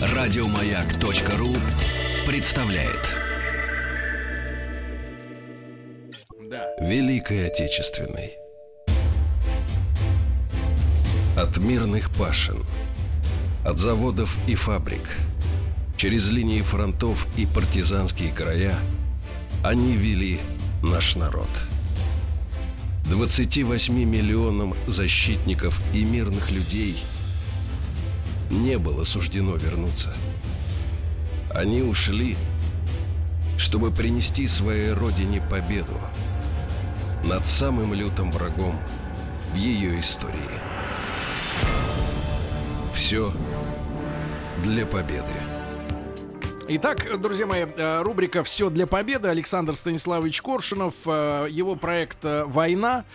Радиомаяк.ру представляет. Великой Отечественной. От мирных пашин, от заводов и фабрик, через линии фронтов и партизанские края они вели наш народ. 28 миллионам защитников и мирных людей не было суждено вернуться. Они ушли, чтобы принести своей родине победу над самым лютым врагом в ее истории. Все для победы. Итак, друзья мои, э, рубрика «Все для победы». Александр Станиславович Коршунов. Э, его проект э, «Война»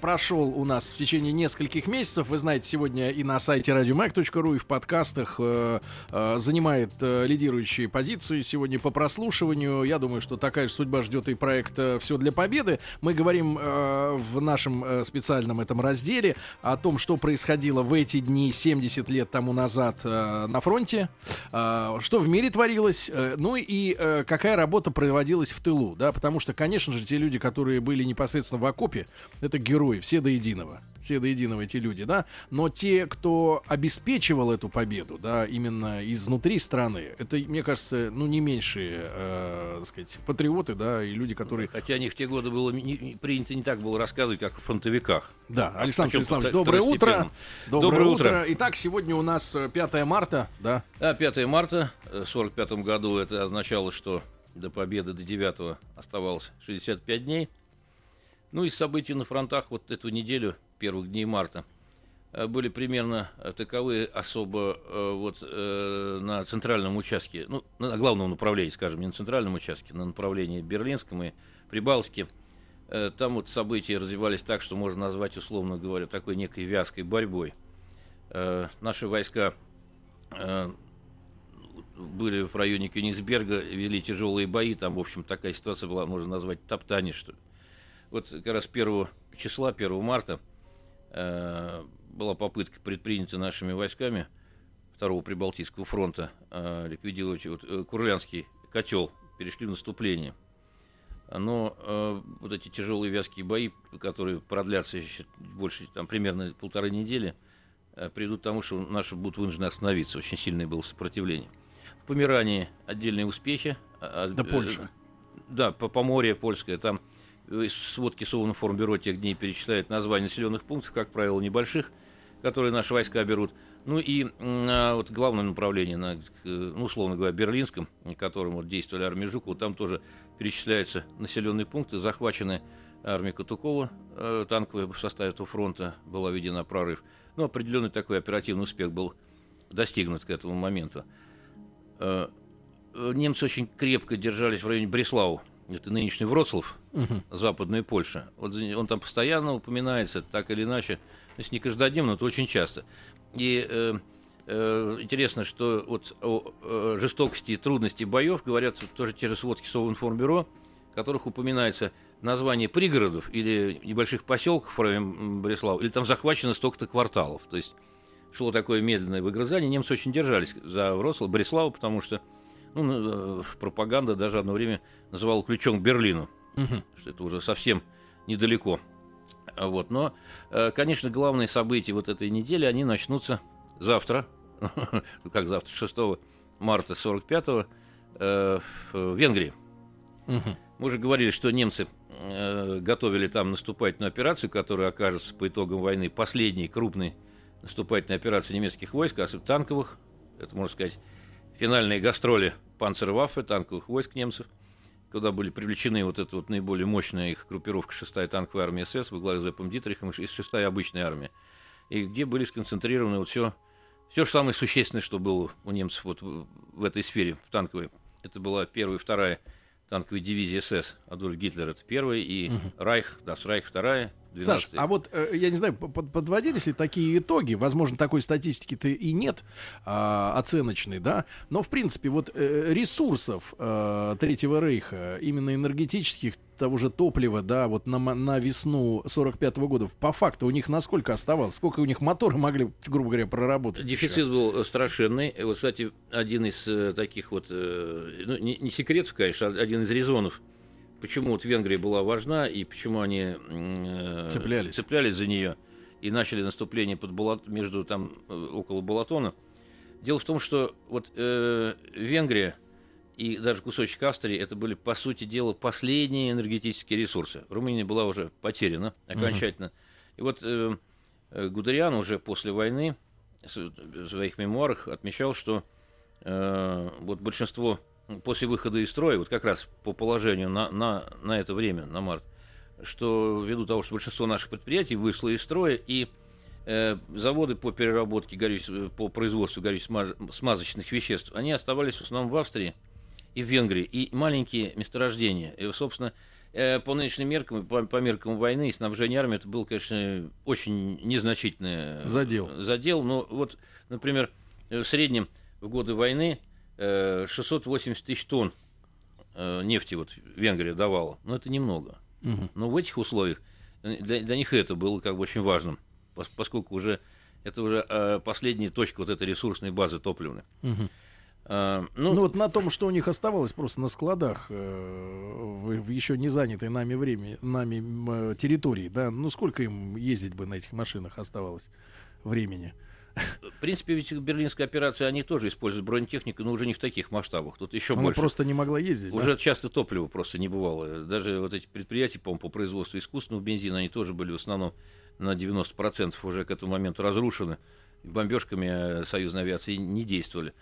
прошел у нас в течение нескольких месяцев. Вы знаете, сегодня и на сайте радиомаг.ру, и в подкастах занимает лидирующие позиции сегодня по прослушиванию. Я думаю, что такая же судьба ждет и проект «Все для победы». Мы говорим в нашем специальном этом разделе о том, что происходило в эти дни 70 лет тому назад на фронте, что в мире творится творилось, э, ну и э, какая работа проводилась в тылу, да, потому что, конечно же, те люди, которые были непосредственно в окопе, это герои, все до единого, все до единого эти люди, да, но те, кто обеспечивал эту победу, да, именно изнутри страны, это, мне кажется, ну, не меньшие, э, так сказать, патриоты, да, и люди, которые... Хотя о них в те годы было не, принято не так было рассказывать, как о фронтовиках. Да, Александр Александрович, доброе утро. Доброе, доброе утро. утро. Итак, сегодня у нас 5 марта, да? Да, 5 марта, 45 1945 году это означало, что до победы, до 9 оставалось 65 дней. Ну и события на фронтах вот эту неделю, первых дней марта, э, были примерно таковые особо э, вот э, на центральном участке, ну, на главном направлении, скажем, не на центральном участке, на направлении Берлинском и Прибалтике. Там вот события развивались так, что можно назвать, условно говоря, такой некой вязкой борьбой. Наши войска были в районе Кёнигсберга, вели тяжелые бои, там, в общем, такая ситуация была, можно назвать, топтание, что ли. Вот как раз 1 числа, 1 марта, э, была попытка предпринята нашими войсками Второго Прибалтийского фронта э, ликвидировать вот, э, Курлянский котел, перешли в наступление. Но э, вот эти тяжелые вязкие бои, которые продлятся еще больше, там, примерно полторы недели, э, придут к тому, что наши будут вынуждены остановиться. Очень сильное было сопротивление. В Померании отдельные успехи. А, да, Польша. Э, да, по Поморье польское. Там сводки Совинформбюро тех дней перечисляют названия населенных пунктов, как правило, небольших, которые наши войска берут. Ну и а, вот главное направление, на, ну, условно говоря, Берлинском, на котором вот действовали армии Жукова, там тоже перечисляются населенные пункты, захвачены армия Катукова, э, танковая в составе этого фронта была введена прорыв. Ну, определенный такой оперативный успех был достигнут к этому моменту. Э, э, немцы очень крепко держались в районе Бреслау. Это нынешний Вроцлав, угу. западная Польша. Вот он там постоянно упоминается, так или иначе. То есть не каждодневно, но очень часто. И э, э, интересно, что вот о э, жестокости и трудности боев говорят тоже те же сводки Совинформбюро, в которых упоминается название пригородов или небольших поселков в районе Бреслау, или там захвачено столько-то кварталов. То есть шло такое медленное выгрызание. Немцы очень держались за Вроцлав, Бреславу, потому что ну, э, пропаганда даже одно время называла ключом к Берлину. Угу. Что это уже совсем недалеко. Вот. Но, э, конечно, главные события вот этой недели, они начнутся завтра, ну как завтра, 6 марта 45-го э, в Венгрии. Угу. Мы уже говорили, что немцы готовили там наступательную операцию, которая окажется по итогам войны последней крупной наступательной операции немецких войск, а танковых, это, можно сказать, финальные гастроли панцерваффе, танковых войск немцев, куда были привлечены вот эта вот наиболее мощная их группировка 6-я танковая армия СС во главе с Зепом Дитрихом и 6-я обычная армия, и где были сконцентрированы вот все, все же самое существенное, что было у немцев вот в этой сфере, в танковой. Это была первая и вторая танковая дивизия СС, Адольф Гитлер это первая, и угу. Райх, да, Райх вторая, Саш, а вот э, я не знаю, подводились ли такие итоги? Возможно, такой статистики-то и нет а, оценочной, да. Но в принципе вот э, ресурсов э, Третьего Рейха, именно энергетических, того же топлива, да, вот на, на весну 45 -го года, по факту у них насколько оставалось? Сколько у них моторы могли, грубо говоря, проработать? Дефицит еще? был страшенный. Вот, кстати, один из таких вот, ну, не, не секретов, конечно, а один из резонов почему вот Венгрия была важна и почему они э, цеплялись. цеплялись за нее и начали наступление под Балат, между там э, около Балатона. Дело в том, что вот э, Венгрия и даже кусочек Австрии это были по сути дела последние энергетические ресурсы. Румыния была уже потеряна окончательно. Угу. И вот э, э, Гудериан уже после войны в своих мемуарах отмечал, что э, вот большинство после выхода из строя, вот как раз по положению на, на, на это время, на март, что ввиду того, что большинство наших предприятий вышло из строя, и э, заводы по переработке горючего, по производству горюче-смазочных веществ, они оставались в основном в Австрии и в Венгрии, и маленькие месторождения. И, собственно, э, по нынешним меркам, по, по меркам войны и снабжения армии, это был, конечно, очень незначительный задел. задел. Но вот, например, в среднем в годы войны 680 э, тысяч тонн э, нефти вот Венгрия давала. Но это немного. Угу. Но в этих условиях э, для, для них это было как бы очень важным, поскольку уже это уже последняя точка вот этой ресурсной базы топливной. Угу. А, ну, ну вот на том, что у них оставалось просто на складах в, в еще не занятой нами время, нами территории, да, ну сколько им ездить бы на этих машинах оставалось времени? В принципе, ведь берлинская операция, они тоже используют бронетехнику, но уже не в таких масштабах. Тут еще Она больше. просто не могла ездить. Уже да? часто топлива просто не бывало. Даже вот эти предприятия, по по производству искусственного бензина, они тоже были в основном на 90% уже к этому моменту разрушены. Бомбежками союзной авиации не действовали.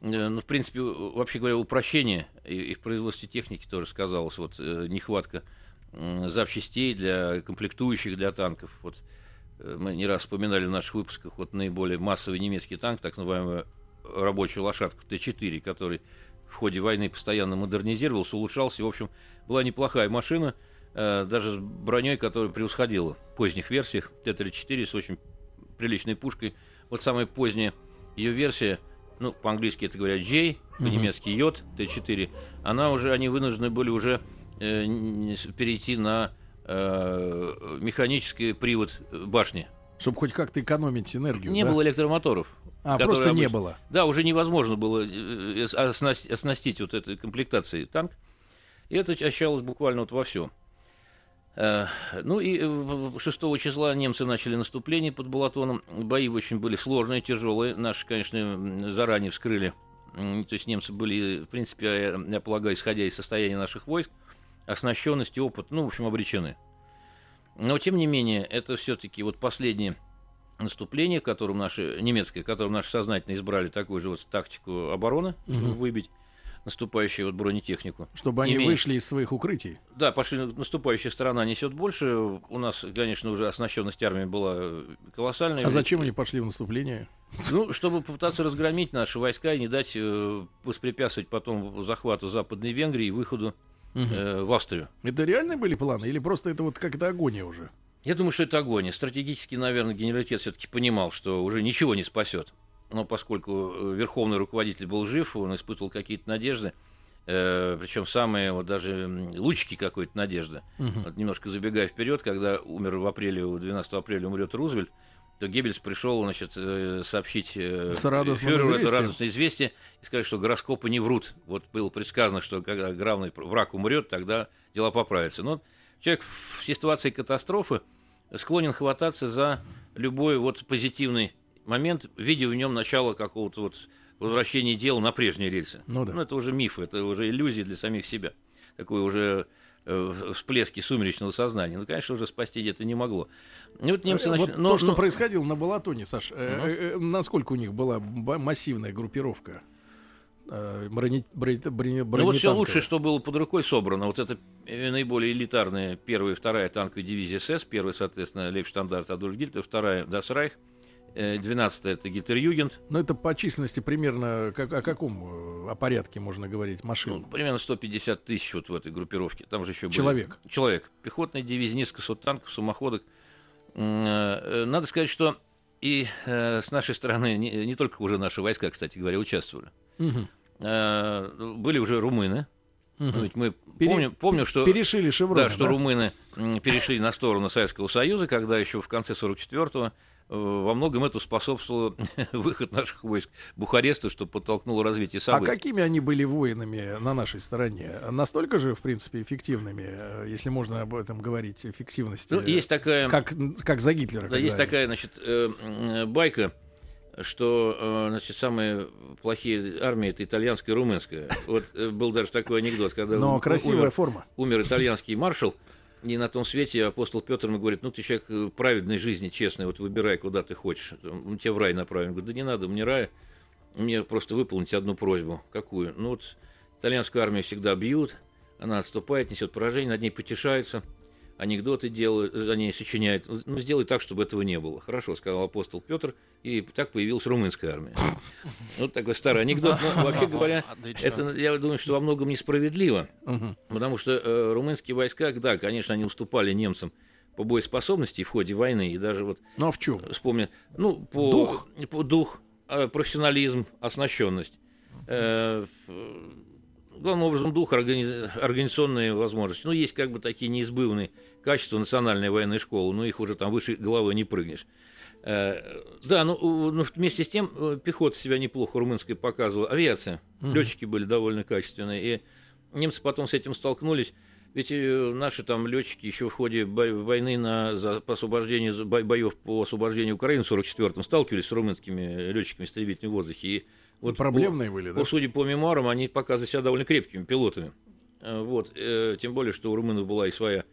Э, ну, в принципе, вообще говоря, упрощение и в производстве техники тоже сказалось. Вот э, нехватка запчастей для комплектующих для танков. Вот Э, мы не раз вспоминали в наших выпусках вот наиболее массовый немецкий танк, так называемую рабочую лошадку Т-4, который в ходе войны постоянно модернизировался, улучшался. И, в общем, была неплохая машина, э, даже с броней, которая превосходила в поздних версиях Т-34 с очень приличной пушкой. Вот самая поздняя ее версия, ну, по-английски это говорят J, по-немецки J, Т-4, она уже, они вынуждены были уже э, перейти на э, механический привод башни. Чтобы хоть как-то экономить энергию. Не да? было электромоторов. А, просто обычно... не было. Да, уже невозможно было э, оснастить, оснастить вот этой комплектацией танк. И это ощущалось буквально вот во всем. Э, ну и 6 числа немцы начали наступление под Балатоном. Бои очень были сложные, тяжелые. Наши, конечно, заранее вскрыли. То есть немцы были, в принципе, я полагаю, исходя из состояния наших войск, оснащенность и опыт, ну, в общем, обречены. Но, тем не менее, это все-таки вот последнее наступление, которым наши, немецкое, которым наши сознательно избрали такую же вот тактику обороны, угу. чтобы выбить наступающую вот бронетехнику. Чтобы они Имея... вышли из своих укрытий. Да, пошли, наступающая сторона несет больше. У нас, конечно, уже оснащенность армии была колоссальная. А зачем они пошли в наступление? Ну, чтобы попытаться разгромить наши войска и не дать э, воспрепятствовать потом захвату Западной Венгрии и выходу угу. э, в Австрию. Это реальные были планы или просто это вот как-то агония уже? Я думаю, что это агония. Стратегически, наверное, генералитет все-таки понимал, что уже ничего не спасет. Но поскольку э, верховный руководитель был жив, он испытывал какие-то надежды, э, причем самые вот даже лучики какой-то надежды. Угу. Вот немножко забегая вперед, когда умер в апреле, 12 апреля умрет Рузвельт, то Геббельс пришел, значит, э, сообщить э, фюреру это радостное известие и сказать, что гороскопы не врут. Вот было предсказано, что когда главный враг умрет, тогда дела поправятся. Но человек в ситуации катастрофы склонен хвататься за любой вот позитивный момент, видя в нем начало какого-то вот возвращения дел на прежние рельсы. Ну, да. ну, это уже миф, это уже иллюзии для самих себя. Такой уже всплески сумеречного сознания. Ну, конечно, уже спасти это не могло. И вот немцы нач... вот но, то, что но... происходило на Балатоне, Саш, угу. э, э, насколько у них была массивная группировка? Брони, брони, брони, ну вот все лучшее, что было под рукой собрано. Вот это наиболее элитарная первая и вторая танковая дивизия СС. Первая, соответственно, Лейфштандарт Адольф Гильтер, вторая Дасрайх. 12 это Гитлер-Югент. Но это по численности примерно как, о каком э, о порядке можно говорить машин? Ну, примерно 150 тысяч вот в этой группировке. Там же еще Человек. Были... Человек. Пехотная дивизия, несколько сот танков, самоходок. Э, надо сказать, что и э, с нашей стороны, не, не только уже наши войска, кстати говоря, участвовали. Угу. Э, были уже румыны. Угу. Ведь мы Пере... помним, помню, что перешили шеврон, да, что да? румыны перешли на сторону Советского Союза, когда еще в конце 44-го Э, во многом это способствовало выход наших войск Бухареста, что подтолкнуло развитие а событий. А какими они были воинами на нашей стороне? Настолько же, в принципе, эффективными, э, если можно об этом говорить, эффективности, ну, есть такая, как, как за Гитлера. Да, есть такая, значит, э, байка, что, значит, самые плохие армии это итальянская и румынская. Вот был даже такой анекдот, когда Но красивая умер, форма. умер итальянский маршал, не на том свете апостол Петр ему говорит, ну ты человек э, праведной жизни, честный, вот выбирай, куда ты хочешь, мы тебя в рай направим. Говорит, да не надо, мне рая, мне просто выполнить одну просьбу. Какую? Ну вот итальянскую армию всегда бьют, она отступает, несет поражение, над ней потешаются, анекдоты делают, за ней сочиняют. Ну, сделай так, чтобы этого не было. Хорошо, сказал апостол Петр, и так появилась румынская армия. Вот такой старый анекдот. Но, вообще говоря, это, я думаю, что во многом несправедливо, потому что э, румынские войска, да, конечно, они уступали немцам по боеспособности в ходе войны, и даже вот... Ну, а в чем? Вспомню, ну, по... Дух? По дух, э, профессионализм, оснащенность. Э, главным образом дух, органи... организационные возможности. Ну, есть как бы такие неизбывные качества национальной военной школы, но их уже там выше головы не прыгнешь. Э, да, ну, ну вместе с тем э, пехота себя неплохо румынская показывала, авиация, угу. летчики были довольно качественные, и немцы потом с этим столкнулись. Ведь э, наши там летчики еще в ходе войны на, за, по освобождению, боев по освобождению Украины в 44-м сталкивались с румынскими летчиками истребительного воздуха. И вот Проблемные по, были, да? По, судя по мемуарам, они показывали себя довольно крепкими пилотами. Э, вот, э, тем более, что у румынов была и своя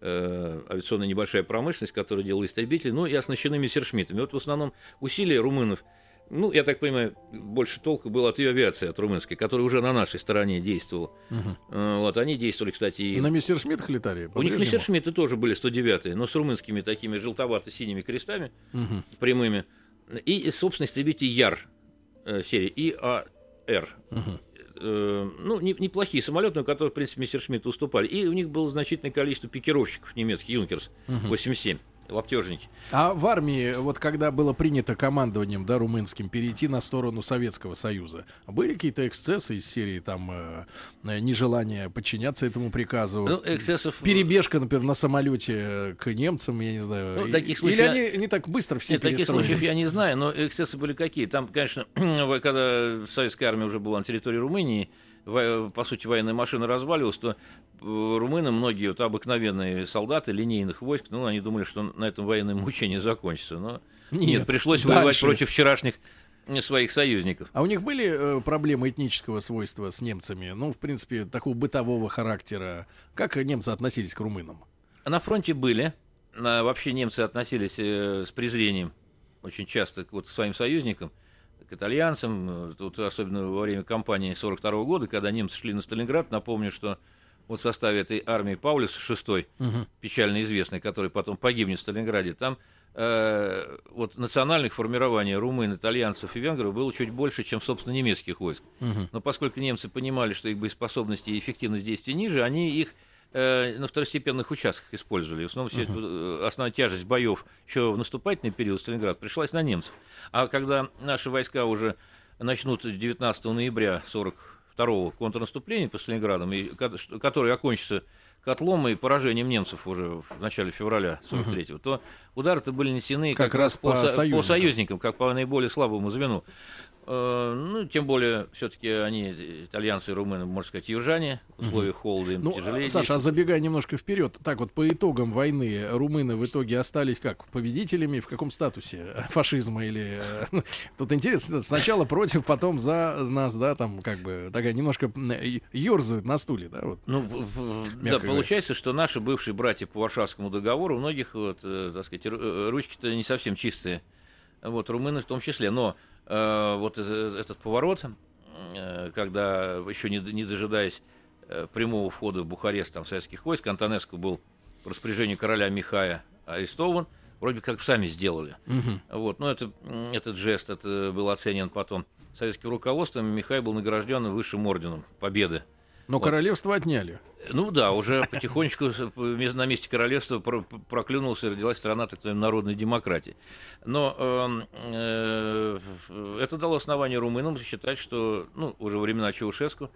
э, авиационная небольшая промышленность, которая делала истребители, ну и оснащены мессершмиттами. Вот в основном усилия румынов, ну, я так понимаю, больше толку было от ее авиации, от румынской, которая уже на нашей стороне действовала. Угу. Вот, они действовали, кстати... И... На мессершмиттах летали? У них мессершмитты тоже были 109-е, но с румынскими такими желтовато-синими крестами угу. прямыми. И, собственно, истребитель Яр Э, серии ИАР. Угу. Э, ну, не, неплохие самолеты, но которые, в принципе, Мессершмитт уступали. И у них было значительное количество пикировщиков немецких, Юнкерс угу. 87 лаптежники. А в армии, вот когда было принято командованием, да, румынским, перейти на сторону Советского Союза, были какие-то эксцессы из серии там э, э нежелания подчиняться этому приказу? Ну, эксцессов... Перебежка, например, на самолете к немцам, я не знаю. Ну, таких случаев... Или они не так быстро все Нет, таких случаев я не знаю, но эксцессы были какие. Там, конечно, когда советская армия уже была на территории Румынии, по сути, военная машина разваливалась, то э, румыны, многие вот обыкновенные солдаты линейных войск, ну, они думали, что на этом военное мучение закончится. Но нет, нет пришлось дальше. воевать против вчерашних своих союзников. А у них были э, проблемы этнического свойства с немцами? Ну, в принципе, такого бытового характера. Как немцы относились к румынам? На фронте были. Вообще немцы относились э, с презрением очень часто к вот, своим союзникам к итальянцам, э, тут особенно во время кампании 42 года, когда немцы шли на Сталинград, напомню, что вот в составе этой армии Паулюс VI, угу. печально известный, который потом погибнет в Сталинграде, там э, вот национальных формирований румын, итальянцев и венгров было чуть больше, чем, собственно, немецких войск. Угу. Но поскольку немцы понимали, что их боеспособности и эффективность действий ниже, они их э, на второстепенных участках использовали. В основном все uh-huh. основная тяжесть боев еще в наступательный период Сталинград пришлась на немцев. А когда наши войска уже начнут 19 ноября 42-го контрнаступления по Сталинградам, и, который окончится котлом и поражением немцев уже в начале февраля 43-го, uh-huh. то удары-то были нанесены как, как раз по, по, союзникам. по союзникам, как по наиболее слабому звену. Э, ну, тем более, все-таки они, итальянцы и румыны, можно сказать, южане, в условиях холода им ну, тяжелее. Саша, а забегая немножко вперед, так вот, по итогам войны румыны в итоге остались как? Победителями в каком статусе? Фашизма или... Э, тут интересно, сначала против, потом за нас, да, там как бы такая немножко ерзают на стуле, да? Вот, ну, да, получается, что наши бывшие братья по Варшавскому договору, у многих, вот, э, так сказать, ручки-то не совсем чистые, вот, румыны в том числе, но Э, вот этот поворот, э, когда еще не, не дожидаясь э, прямого входа в Бухарест там, советских войск, Антонеску был по распоряжению короля Михая арестован, вроде как сами сделали. Угу. Вот, но это, этот жест это был оценен потом советским руководством, Михай был награжден высшим орденом Победы Но вот. королевство отняли. Ну да, уже потихонечку на месте королевства проклюнулась и родилась страна так называемой народной демократии. Но эм, э, это дало основание румынам считать, что ну, уже времена Чаушеску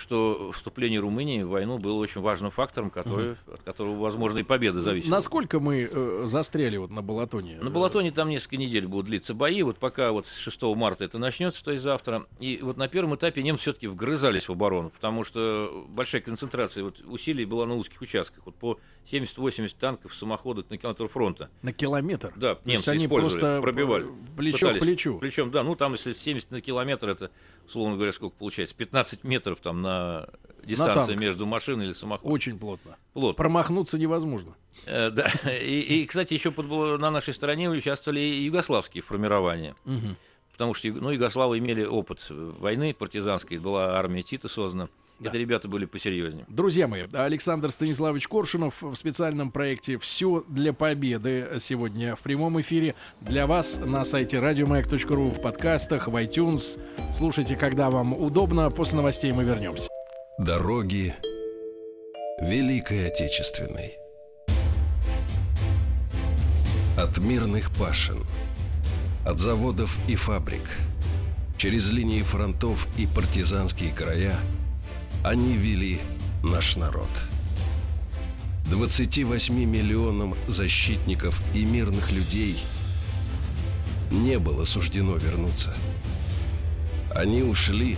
что вступление Румынии в войну было очень важным фактором, который, угу. от которого, возможно, и победа зависит. Насколько мы э, застряли вот на Балатоне? На Балатоне там несколько недель будут длиться бои, вот пока вот 6 марта это начнется, то есть завтра. И вот на первом этапе немцы все-таки вгрызались в оборону, потому что большая концентрация вот, усилий была на узких участках. Вот по 70-80 танков, самоходок на километр фронта. На километр? Да, немцы они просто пробивали. Плечо к плечу. Причем, да, ну там если 70 на километр, это, условно говоря, сколько получается? 15 метров там на дистанция на между машиной или самоходом. Очень плотно. Плотно. Промахнуться невозможно. Э, да. И, и, кстати, еще под, на нашей стороне участвовали и югославские формирования. Угу. Потому что ну, югославы имели опыт войны партизанской, была армия Тита создана. Да. Это ребята были посерьезнее. Друзья мои, Александр Станиславович Коршунов в специальном проекте «Все для победы» сегодня в прямом эфире для вас на сайте радиомаяк.ру, в подкастах, в iTunes. Слушайте, когда вам удобно. После новостей мы вернемся. Дороги Великой Отечественной От мирных пашин, от заводов и фабрик, через линии фронтов и партизанские края – они вели наш народ. 28 миллионам защитников и мирных людей не было суждено вернуться. Они ушли,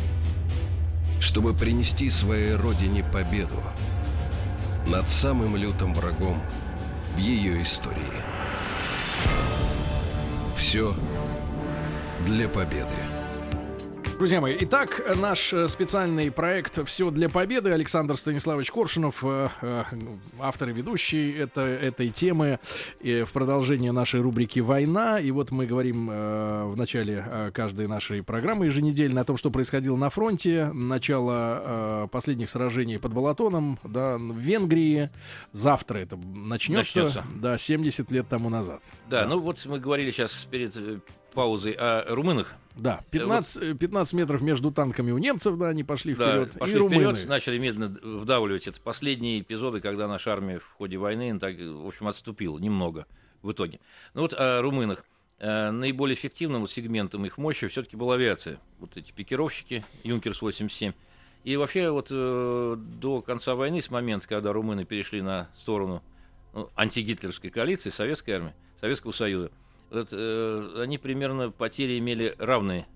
чтобы принести своей родине победу над самым лютым врагом в ее истории. Все для победы. Друзья мои, итак, наш э, специальный проект «Все для победы». Александр Станиславович Коршунов, э, э, автор и ведущий это, этой темы в продолжение нашей рубрики «Война». И вот мы говорим в начале каждой нашей программы еженедельно о том, что происходило на фронте. Начало последних сражений под Балатоном, да, в Венгрии. Завтра это начнется. начнется. Да, 70 лет тому назад. Да, да, ну вот мы говорили сейчас перед паузой о румынах. Да, 15, вот. 15 метров между танками у немцев, да, они пошли вперед. Да, пошли и вперед, начали медленно вдавливать. Это последние эпизоды, когда наша армия в ходе войны, так, в общем, отступила немного в итоге. Ну вот о румынах. Э, наиболее эффективным сегментом их мощи все-таки была авиация. Вот эти пикировщики, Юнкерс-87. И вообще вот э, до конца войны, с момента, когда румыны перешли на сторону ну, антигитлерской коалиции, советской армии, Советского Союза, вот, э, они примерно потери имели равные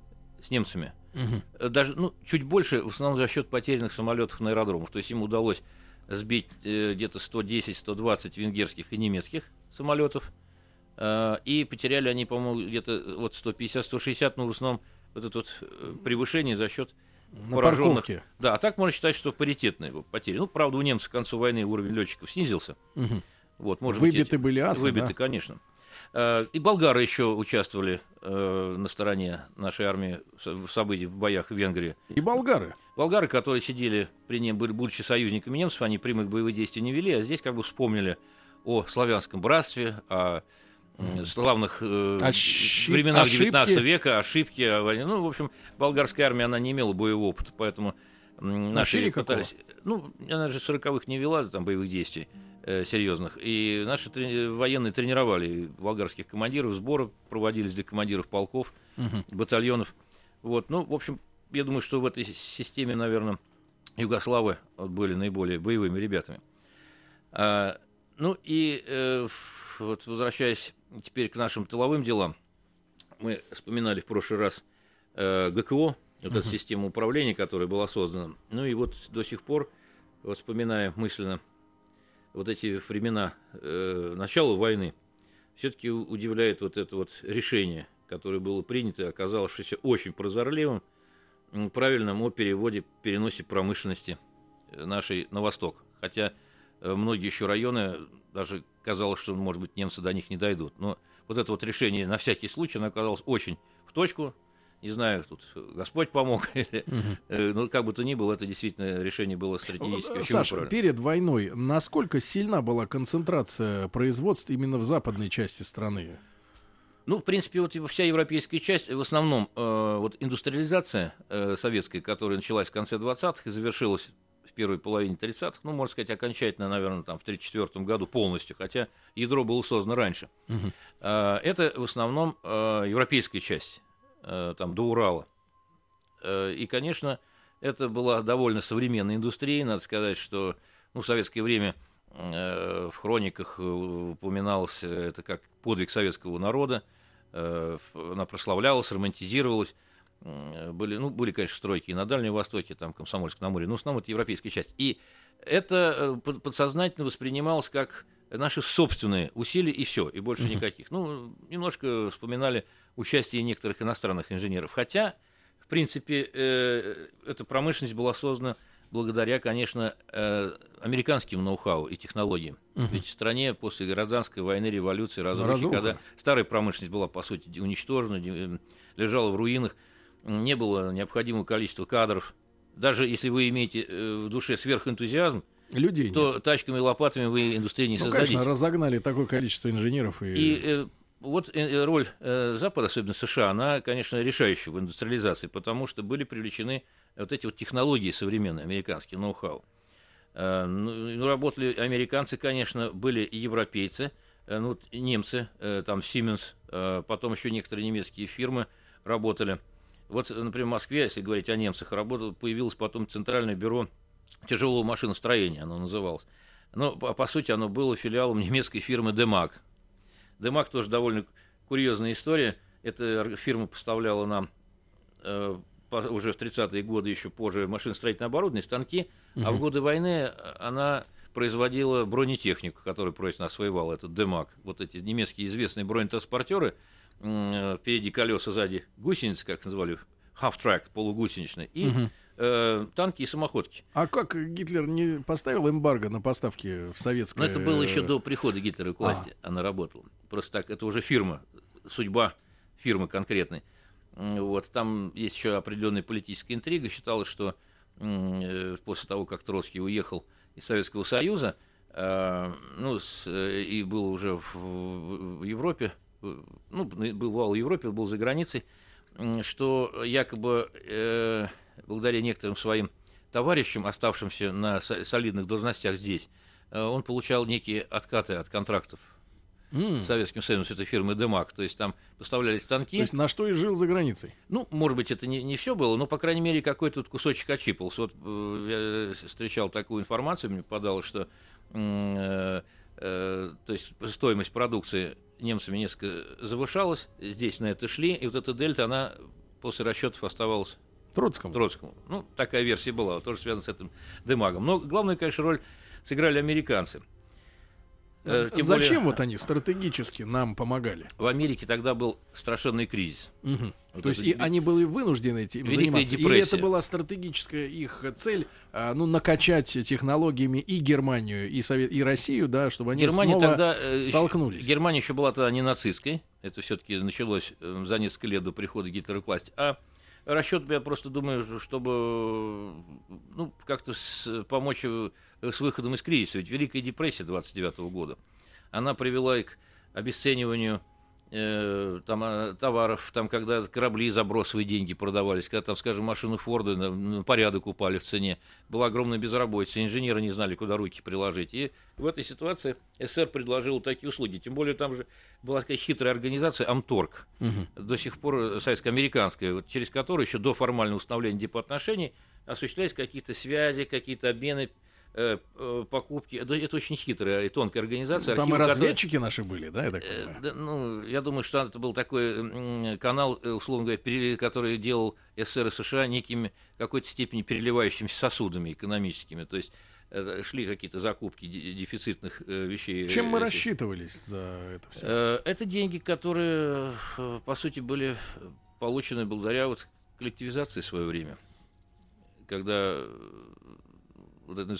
с немцами. Угу. Даже ну, чуть больше, в основном за счет потерянных самолетов на аэродромах. То есть им удалось сбить э, где-то 110-120 венгерских и немецких самолетов. Э, и потеряли они, по-моему, где-то вот 150-160, но в основном вот это вот э, превышение за счет на пораженных. Парковке. Да, а так можно считать, что паритетные потери. Ну, правда, у немцев к концу войны уровень летчиков снизился. Угу. Вот, может выбиты быть, эти... были асы, Выбиты, да? конечно. Э, и болгары еще участвовали э, на стороне нашей армии в событиях, в боях в Венгрии. И болгары? Болгары, которые сидели при нем, будучи союзниками немцев, они прямых боевых действий не вели, а здесь как бы вспомнили о славянском братстве, о славных э, Ошиб... временах ошибки. 19 века, ошибки о войне. Ну, в общем, болгарская армия, она не имела боевого опыта, поэтому наши пытались... Ну, она же в 40-х не вела там боевых действий э, серьезных. И наши трени- военные тренировали болгарских командиров, сборы проводились для командиров полков, угу. батальонов. Вот, ну, в общем, я думаю, что в этой системе, наверное, югославы были наиболее боевыми ребятами. А, ну и э, вот возвращаясь теперь к нашим тыловым делам, мы вспоминали в прошлый раз э, ГКО, вот эта система управления, которая была создана. Ну и вот до сих пор, вот вспоминая мысленно вот эти времена э, начала войны, все-таки удивляет вот это вот решение, которое было принято, оказавшееся очень прозорливым, правильным о переводе, переносе промышленности э, нашей на восток. Хотя э, многие еще районы, даже казалось, что, может быть, немцы до них не дойдут. Но вот это вот решение на всякий случай, оно оказалось очень в точку, не знаю, тут Господь помог, ну, как бы то ни было, это действительно решение было стратегическое. Саша, перед войной насколько сильна была концентрация производств именно в западной части страны? Ну, в принципе, вот вся европейская часть, в основном, э, вот индустриализация э, советская, которая началась в конце 20-х и завершилась в первой половине 30-х, ну, можно сказать, окончательно, наверное, там, в 1934 году полностью, хотя ядро было создано раньше. Угу. Это в основном европейская часть, там, до Урала. И, конечно, это была довольно современная индустрия, надо сказать, что ну, в советское время в хрониках упоминалось это как подвиг советского народа, она прославлялась, романтизировалась. Были, ну, были, конечно, стройки и на Дальнем Востоке, там, Комсомольск на море, но в основном это европейская часть. И это э, подсознательно воспринималось как наши собственные усилия и все, и больше никаких. Ну, немножко вспоминали участие некоторых иностранных инженеров. Хотя, в принципе, э, эта промышленность была создана благодаря, конечно, э, американским ноу-хау и технологиям. Угу. Ведь в стране после гражданской войны, революции, разрухи, Разруха. когда старая промышленность была, по сути, уничтожена, лежала в руинах, не было необходимого количества кадров. Даже если вы имеете э, в душе сверхэнтузиазм, Людей то нет. тачками и лопатами вы индустрию не ну, создадите. конечно, разогнали такое количество инженеров. И, и э, вот э, роль э, Запада, особенно США, она, конечно, решающая в индустриализации, потому что были привлечены вот эти вот технологии современные, американские, ноу-хау. Э, ну, ну, работали американцы, конечно, были и европейцы, э, ну, немцы, э, там Siemens, э, потом еще некоторые немецкие фирмы работали – вот, например, в Москве, если говорить о немцах, работало, появилось потом Центральное бюро тяжелого машиностроения, оно называлось. Но, по, по сути, оно было филиалом немецкой фирмы Демаг. Демаг тоже довольно курьезная история. Эта фирма поставляла нам э, по, уже в 30-е годы, еще позже, машиностроительное оборудование, станки, угу. а в годы войны она производила бронетехнику, которая против нас воевала, этот Демаг. Вот эти немецкие известные бронетранспортеры – впереди колеса, сзади гусеницы, как называли, half-track, полугусеничный, и угу. Э, танки и самоходки. А как Гитлер не поставил эмбарго на поставки в советское... Ну, это было еще до прихода Гитлера к власти, а. она работала. Просто так, это уже фирма, судьба фирмы конкретной. Вот, там есть еще определенная политическая интрига. Считалось, что э, после того, как Троцкий уехал из Советского Союза, э, ну, с, э, и был уже в, в Европе, ну, бывал в Европе, был за границей, что якобы э, благодаря некоторым своим товарищам, оставшимся на солидных должностях здесь, э, он получал некие откаты от контрактов mm. Советским Союзом с этой фирмой Демак. То есть там поставлялись станки. То есть на что и жил за границей? Ну, может быть, это не, не все было, но, по крайней мере, какой-то вот кусочек отчипался. Вот э, я встречал такую информацию, мне подалось, что э, э, то есть стоимость продукции немцами несколько завышалась, здесь на это шли, и вот эта дельта, она после расчетов оставалась Троцкому. Троцкому. Ну, такая версия была, тоже связана с этим демагом. Но главную, конечно, роль сыграли американцы – Э, тем Зачем более, вот они стратегически нам помогали? В Америке тогда был страшенный кризис. Угу. Вот То есть и они были вынуждены этим заниматься. Депрессия. И это была стратегическая их цель, а, ну, накачать технологиями и Германию, и, Совет, и Россию, да, чтобы они Германия снова тогда, э, столкнулись. Германия еще была тогда не нацистской. Это все-таки началось э, за несколько лет до прихода Гитлера к власти. А расчет, я просто думаю, чтобы ну, как-то помочь с выходом из кризиса. Ведь Великая депрессия 29 года, она привела и к обесцениванию э, там, а, товаров, там, когда корабли за бросовые деньги продавались, когда, там, скажем, машины Форда на, на порядок упали в цене, была огромная безработица, инженеры не знали, куда руки приложить. И в этой ситуации СССР предложил такие услуги. Тем более там же была такая хитрая организация Амторг, угу. до сих пор советско-американская, вот, через которую еще до формального установления дипотношений осуществлялись какие-то связи, какие-то обмены Э, э, покупки. Это, это очень хитрая и тонкая организация. Ну, там и разведчики который... наши были, да, я так э, понимаю? ну, я думаю, что это был такой канал, условно говоря, который делал СССР и США некими какой-то степени переливающимися сосудами экономическими. То есть шли какие-то закупки дефицитных вещей. Чем мы рассчитывались за это все? Это деньги, которые, по сути, были получены благодаря вот коллективизации в свое время. Когда вот это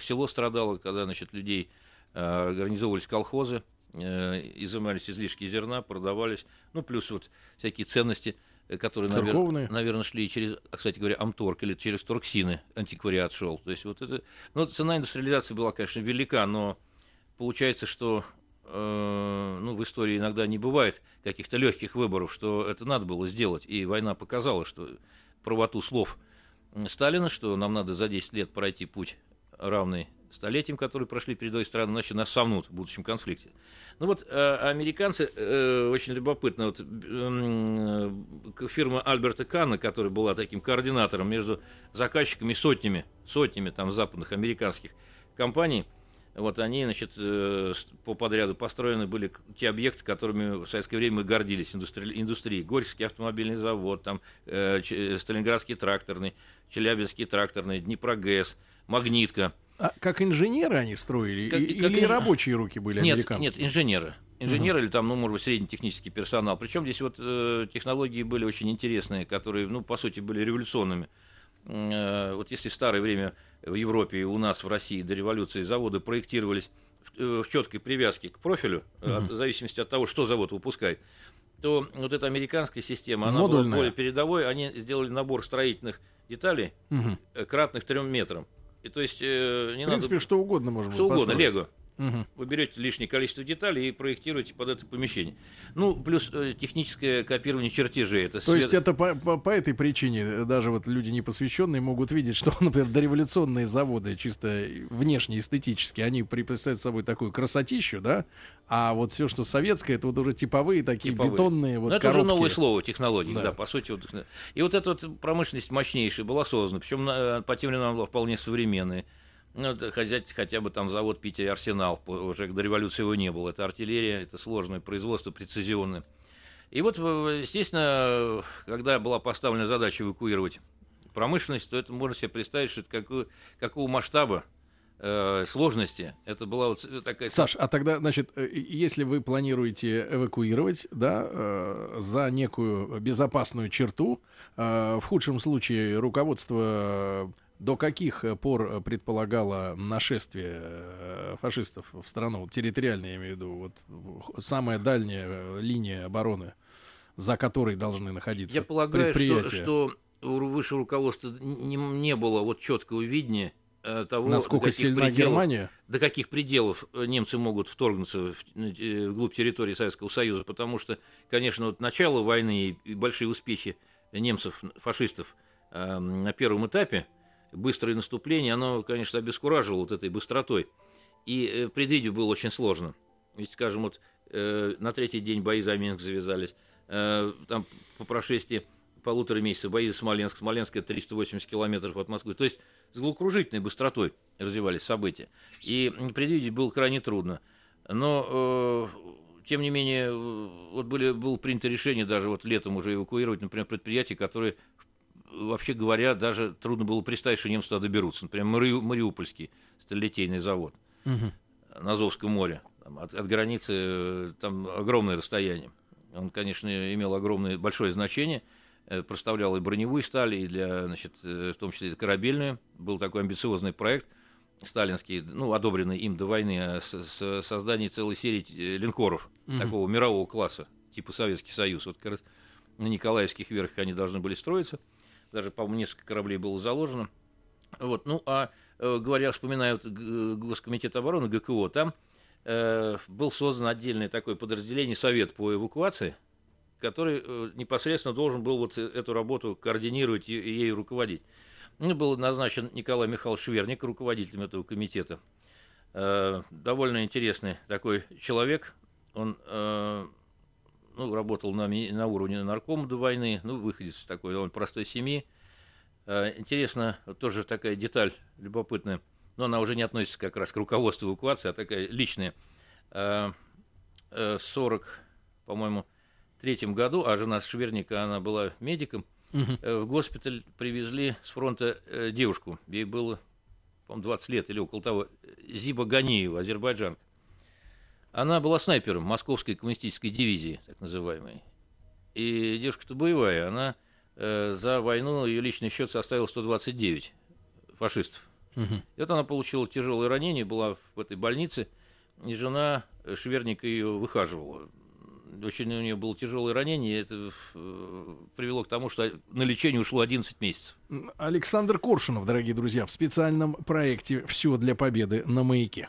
село страдало, когда, значит, людей э, организовывались колхозы, э, изымались излишки зерна, продавались, ну, плюс вот всякие ценности, э, которые, навер... наверное, шли через, кстати говоря, Амторг или через Торксины, антиквариат шел. То есть вот это... Ну, цена индустриализации была, конечно, велика, но получается, что э, ну, в истории иногда не бывает каких-то легких выборов, что это надо было сделать, и война показала, что правоту слов – Сталина, что нам надо за 10 лет пройти путь равный столетиям, которые прошли передовые страны, иначе нас сомнут в будущем конфликте. Ну вот э, американцы, э, очень любопытно, вот, э, фирма Альберта Канна, которая была таким координатором между заказчиками сотнями, сотнями там западных американских компаний, вот они, значит, э, по подряду построены были те объекты, которыми в советское время мы гордились индустри... индустрией. Горьковский автомобильный завод, там, э, Сталинградский тракторный, Челябинский тракторный, Днепрогэс, Магнитка – а как инженеры они строили? Как, или как инж... рабочие руки были нет, американские? Нет, инженеры. Инженеры uh-huh. или там, ну, может быть, средний технический персонал. Причем здесь вот э, технологии были очень интересные, которые, ну, по сути, были революционными. Э, вот если в старое время в Европе и у нас в России до революции заводы проектировались в, э, в четкой привязке к профилю, uh-huh. от, в зависимости от того, что завод выпускает, то вот эта американская система, она Модульная. была более передовой. Они сделали набор строительных деталей, uh-huh. кратных трем метрам. И то есть э, не В принципе, надо... что угодно можно Что угодно, Лего. Угу. Вы берете лишнее количество деталей и проектируете под это помещение. Ну, плюс э, техническое копирование чертежей. Это То свет... есть это по, по, по этой причине э, даже вот люди непосвященные могут видеть, что, например, дореволюционные заводы чисто внешне эстетически, они представляют собой такую красотищу, да, а вот все, что советское, это вот уже типовые такие типовые. бетонные вот Но это уже новое слово, технологии, да, да по сути. Вот, и вот эта вот промышленность мощнейшая была создана, причем э, по тем временам была вполне современная. Ну, взять хотя бы там завод Питер Арсенал, уже до революции его не было. Это артиллерия, это сложное производство, прецизионное. И вот, естественно, когда была поставлена задача эвакуировать промышленность, то это можно себе представить, что это какого, какого масштаба э, сложности. Это была вот такая... Саш, а тогда, значит, э, если вы планируете эвакуировать, да, э, за некую безопасную черту, э, в худшем случае руководство до каких э, пор э, предполагало нашествие э, фашистов в страну, территориально, я имею в виду, вот самая дальняя линия обороны, за которой должны находиться Я полагаю, что, что выше руководства не, не было вот четкого видения того, насколько сильна пределов, Германия, до каких пределов немцы могут вторгнуться в, вглубь территории Советского Союза, потому что, конечно, вот начало войны и большие успехи немцев, фашистов на первом этапе быстрое наступление, оно, конечно, обескураживало вот этой быстротой. И э, предвидеть было очень сложно. Ведь, скажем, вот э, на третий день бои за Минск завязались. Э, там по прошествии полутора месяцев бои за Смоленск. Смоленск это 380 километров от Москвы. То есть с головокружительной быстротой развивались события. И предвидеть было крайне трудно. Но, э, тем не менее, вот были, было принято решение даже вот летом уже эвакуировать, например, предприятия, которые вообще говоря, даже трудно было представить, что немцы туда доберутся. Например, Мари... Мариупольский сталелитейный завод угу. на Азовском море. Там, от, от границы э, там огромное расстояние. Он, конечно, имел огромное, большое значение. Э, проставлял и броневую сталь, и для, значит, э, в том числе корабельную. Был такой амбициозный проект сталинский, ну, одобренный им до войны, о создании целой серии линкоров угу. такого мирового класса, типа Советский Союз. Вот как раз на Николаевских верхах они должны были строиться даже, по-моему, несколько кораблей было заложено. Вот, ну, а э, говоря, вспоминаю вот, Госкомитет обороны, ГКО, там э, был создан отдельное такое подразделение, совет по эвакуации, который э, непосредственно должен был вот эту работу координировать и, и ею руководить. Ну, был назначен Николай Михайлович Шверник руководителем этого комитета. Э, довольно интересный такой человек. Он э, ну, работал на, на уровне наркома до войны, ну, выходец из такой довольно простой семьи. Э, интересно, тоже такая деталь любопытная, но она уже не относится как раз к руководству эвакуации, а такая личная. Э, в 40, по-моему, третьем году, а жена Шверника, она была медиком, угу. в госпиталь привезли с фронта девушку, ей было, по-моему, 20 лет или около того, Зиба Ганиева, азербайджанка. Она была снайпером московской коммунистической дивизии, так называемой. И девушка-то боевая, она э, за войну, ее личный счет составил 129 фашистов. Угу. И вот она получила тяжелое ранение, была в этой больнице, и жена Шверника ее выхаживала. Очень у нее было тяжелое ранение, и это э, привело к тому, что на лечение ушло 11 месяцев. Александр Коршунов, дорогие друзья, в специальном проекте «Все для победы» на «Маяке».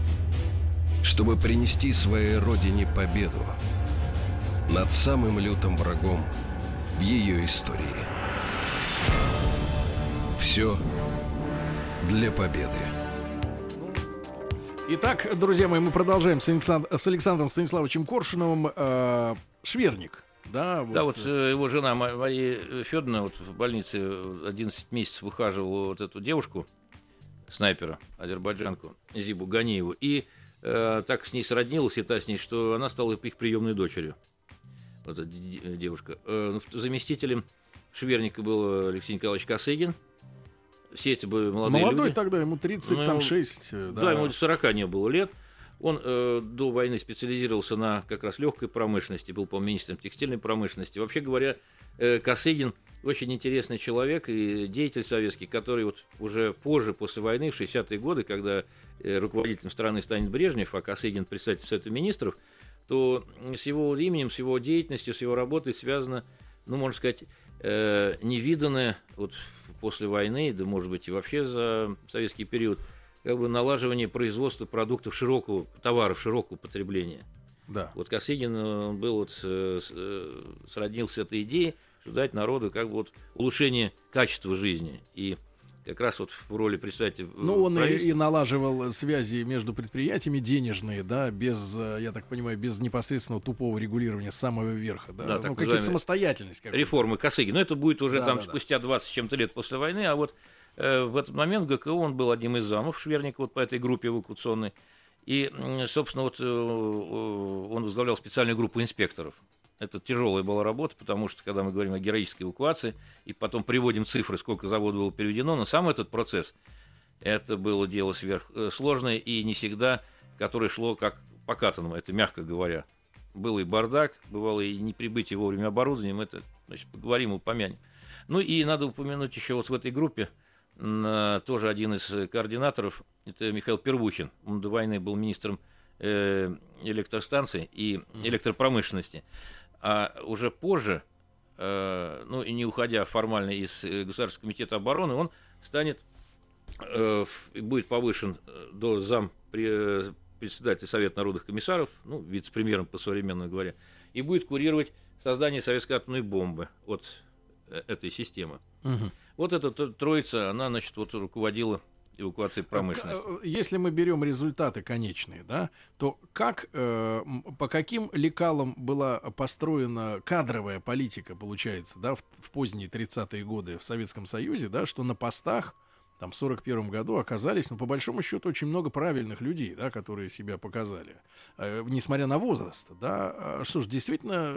чтобы принести своей родине победу над самым лютым врагом в ее истории. Все для победы. Итак, друзья мои, мы продолжаем с, Александ... с Александром Станиславовичем Коршуновым. Э, Шверник. Да, вот, да, вот э, его жена Мария Федоровна вот в больнице 11 месяцев выхаживала вот эту девушку, снайпера, азербайджанку, Зибу Ганиеву, и э, так с ней сроднилась и та с ней, что она стала их приемной дочерью. Вот эта девушка. Э, заместителем Шверника был Алексей Николаевич Косыгин, все эти были молодые Молодой люди. тогда, ему 30, ну, 6. Э, да. да, ему 40 не было лет. Он э, до войны специализировался на как раз легкой промышленности, был, по министром текстильной промышленности. Вообще говоря, э, Косыгин очень интересный человек и деятель советский, который вот уже позже, после войны, в 60-е годы, когда э, руководителем страны станет Брежнев, а Косыгин председатель Совета Министров, то с его именем, с его деятельностью, с его работой связано, ну, можно сказать, э, невиданное вот после войны, да может быть и вообще за советский период, как бы налаживание производства продуктов широкого, товаров широкого потребления. Да. Вот Косыгин он был вот, э, сроднился с этой идеей, что дать народу как бы вот улучшение качества жизни. И как раз вот в роли представителя. Ну, он и, и налаживал связи между предприятиями денежные, да, без, э, я так понимаю, без непосредственного тупого регулирования с самого верха, да, да ну, какая-то самостоятельность. Реформы Косыгина. Но это будет уже да, там да, спустя 20 чем-то лет после войны, а вот э, в этот момент ГКО он был одним из замов Шверника вот по этой группе эвакуационной. И, собственно, вот э, он возглавлял специальную группу инспекторов. Это тяжелая была работа, потому что, когда мы говорим о героической эвакуации, и потом приводим цифры, сколько заводов было переведено, но сам этот процесс, это было дело сверхсложное и не всегда, которое шло как по катаному, это мягко говоря. Был и бардак, бывало и не прибытие вовремя оборудования, это, значит, поговорим, упомянем. Ну и надо упомянуть еще вот в этой группе тоже один из координаторов, это Михаил Первухин. Он до войны был министром э, электростанций и электропромышленности. А уже позже, э, ну и не уходя формально из э, Государственного комитета обороны, он станет, э, будет повышен до зам председателя Совета народных комиссаров, ну, вице-премьером по современному говоря, и будет курировать создание советской атомной бомбы от этой системы. Угу. Вот эта троица, она, значит, вот руководила эвакуации промышленности. Э, если мы берем результаты конечные, да, то как, э, по каким лекалам была построена кадровая политика, получается, да, в, в поздние 30-е годы в Советском Союзе, да, что на постах там в 41 году оказались, ну, по большому счету, очень много правильных людей, да, которые себя показали, э, несмотря на возраст, да. А что ж, действительно,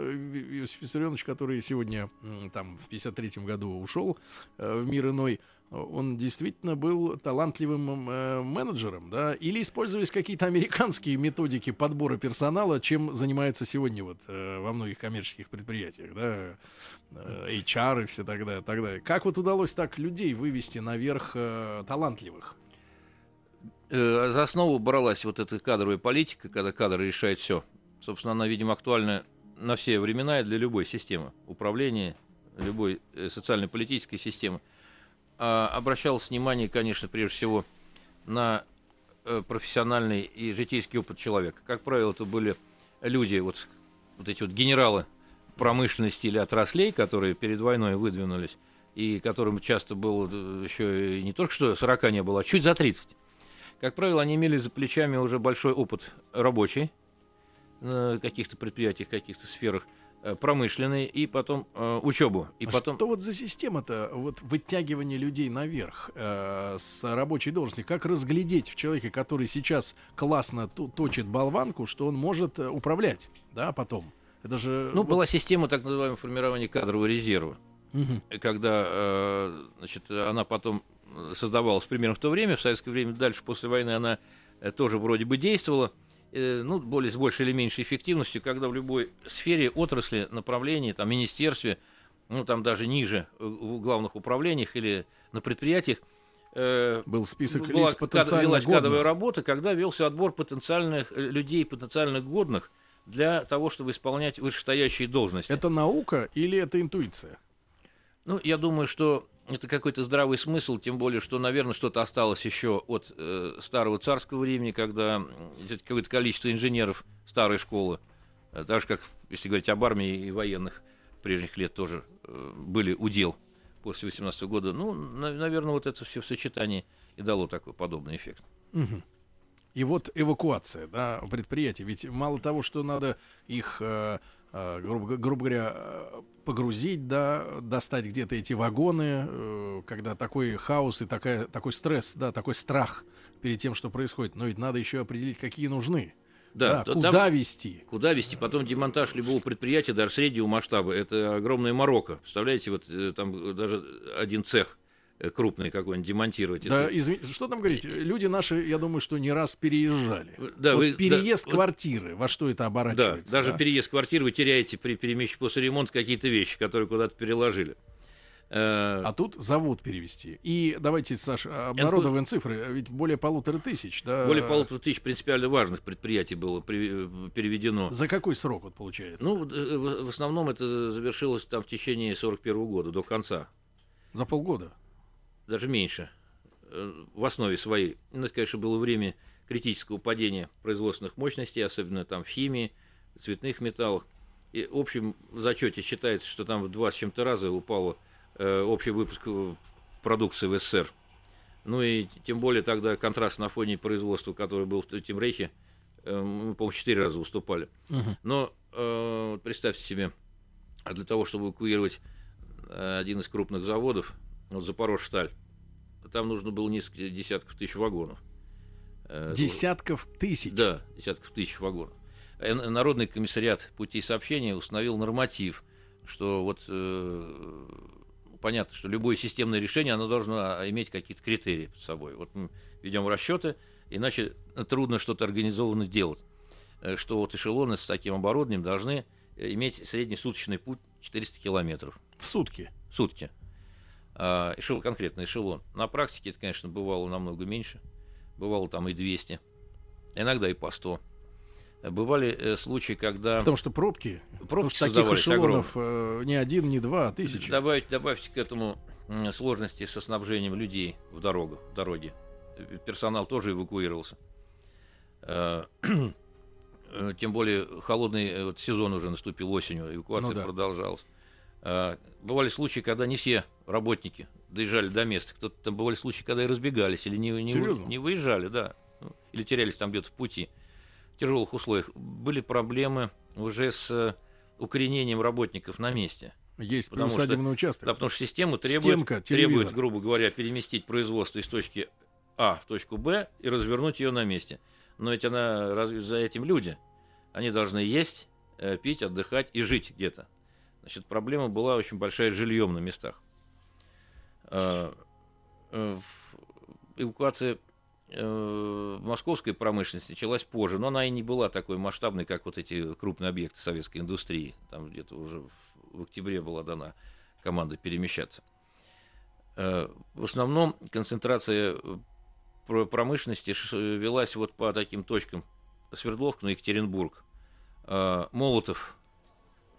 Иосиф Виссарионович, который сегодня, э, там, в 53 году ушел э, в мир иной, он действительно был талантливым э, менеджером, да, или использовались какие-то американские методики подбора персонала, чем занимается сегодня вот э, во многих коммерческих предприятиях, да, э, HR и все так далее, так далее. Как вот удалось так людей вывести наверх э, талантливых? Э, за основу бралась вот эта кадровая политика, когда кадр решает все. Собственно, она, видимо, актуальна на все времена и для любой системы управления, любой э, социально-политической системы обращалось внимание, конечно, прежде всего на э, профессиональный и житейский опыт человека. Как правило, это были люди, вот, вот эти вот генералы промышленности или отраслей, которые перед войной выдвинулись, и которым часто было э, еще не только что 40 не было, а чуть за 30. Как правило, они имели за плечами уже большой опыт рабочий на каких-то предприятиях, каких-то сферах, Э, промышленный и потом э, учебу. И а потом... Что вот за система-то, вот вытягивание людей наверх э, с рабочей должности? Как разглядеть в человеке, который сейчас классно точит болванку, что он может э, управлять, да, потом? Это же... Ну, вот... была система так называемого формирования кадрового резерва, угу. когда, э, значит, она потом создавалась примерно в то время, в советское время, дальше после войны она тоже вроде бы действовала, Э, ну, более, с большей или меньшей эффективностью, когда в любой сфере, отрасли, направлении, там, министерстве, ну, там даже ниже, э, в главных управлениях или на предприятиях, э, Был список была лиц потенциально велась годных. кадровая работа, когда велся отбор потенциальных э, людей, потенциально годных для того, чтобы исполнять вышестоящие должности. Это наука или это интуиция? Ну, я думаю, что это какой-то здравый смысл, тем более, что, наверное, что-то осталось еще от э, старого царского времени, когда какое-то количество инженеров старой школы, э, так же, как, если говорить об армии и военных прежних лет, тоже э, были удел после 18 года. Ну, на- наверное, вот это все в сочетании и дало такой подобный эффект. Мгм. И вот эвакуация да, предприятий. Ведь мало того, что надо их, э, э, грубо, грубо говоря, э, погрузить, да, достать где-то эти вагоны, э, когда такой хаос и такая, такой стресс, да, такой страх перед тем, что происходит. Но ведь надо еще определить, какие нужны. Да, то куда там- вести. Куда вести? Потом демонтаж любого предприятия, даже среднего масштаба, это огромная морока. Представляете, вот э, там даже один цех крупный какой-нибудь демонтировать. Да, Это- извини, что там говорить? Люди наши, я думаю, что не раз переезжали. Да, Вот вы- да, переезд вот- квартиры, во что это Да, оборачивается? даже да? переезд квартиры вы теряете при перемещении после ремонта какие-то вещи, которые куда-то переложили. Э, А тут завод перевести. И давайте, Саша, обнародовываем цифры. Ведь более полутора тысяч, да? Более полутора тысяч принципиально важных предприятий было переведено. За какой срок вот получается? Ну, э, в в основном это завершилось там в течение 41 года, до конца. За полгода. Даже меньше, э, в основе своей. Ну, это, конечно, было время критического падения производственных мощностей, особенно там в химии, цветных металлах. И в общем зачете считается, что там в два с чем-то раза упало э, общий выпуск э, продукции в СССР. Ну и тем более тогда контраст на фоне производства, который был в Третьем Рейхе, э, мы, по-моему, четыре раза уступали. Но э, представьте себе, а для того, чтобы эвакуировать один из крупных заводов, вот Запорожсталь, там нужно было несколько десятков тысяч вагонов. Э, Десятков тысяч. Да, десятков тысяч вагонов. Э, Народный комиссариат путей сообщения установил норматив, что вот э, понятно, что любое системное решение, оно должно иметь какие-то критерии под собой. Вот мы ведем расчеты, иначе трудно что-то организованно делать. Э, Что вот эшелоны с таким оборудованием должны иметь среднесуточный путь 400 километров В сутки. в сутки. А, эшелон, конкретно эшелон. На практике это, конечно, бывало намного меньше. Бывало там и 200. Иногда и по 100. Э, Бывали э, случаи, когда... Потому что пробки. потому Пробки что таких эшелонов э, не один, не два, а тысячи. Добавить, добавьте к этому сложности со снабжением людей в дорогу, в дороге. Э, Персонал тоже эвакуировался. Тем более холодный вот сезон уже наступил осенью, эвакуация Ну да. продолжалась. Э, Бывали случаи, когда не все работники доезжали до места. Кто-то там бывали случаи, когда и разбегались или не, не, Серьезно? не выезжали, да. Ну, Или терялись там где-то в пути. В тяжелых условиях. Были проблемы уже с э, укоренением работников на месте. Есть Потому что- участок. Да, потому что система требует, Стенка, телевизор. требует, грубо говоря, переместить производство из точки А в точку Б и развернуть ее на месте. Но ведь она за этим люди. Они должны есть, э, пить, отдыхать и жить где-то. Значит, проблема была очень большая с жильем на местах. Э, э, Эвакуация э, московской промышленности началась позже, но она и не была такой масштабной, как вот эти крупные объекты советской индустрии. Там где-то уже в- октябре была дана команда перемещаться. Э, В основном концентрация про- промышленности велась вот по таким точкам. Свердловка, ну, Екатеринбург, э, Молотов,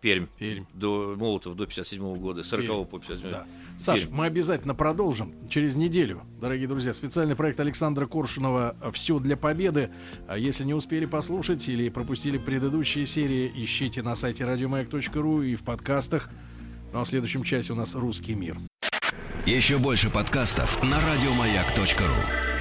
Пермь, Пермь. до Молотов до 57 года, с 40 Пермь. по 57 Да. Саш, Пермь. мы обязательно продолжим через неделю. Дорогие друзья, специальный проект Александра Коршунова «Все для победы». А если не успели послушать или пропустили предыдущие серии, ищите на сайте радиомаяк.ру и в подкастах. Ну а в следующем часе у нас «Русский мир». Еще больше подкастов на радиомаяк.ру.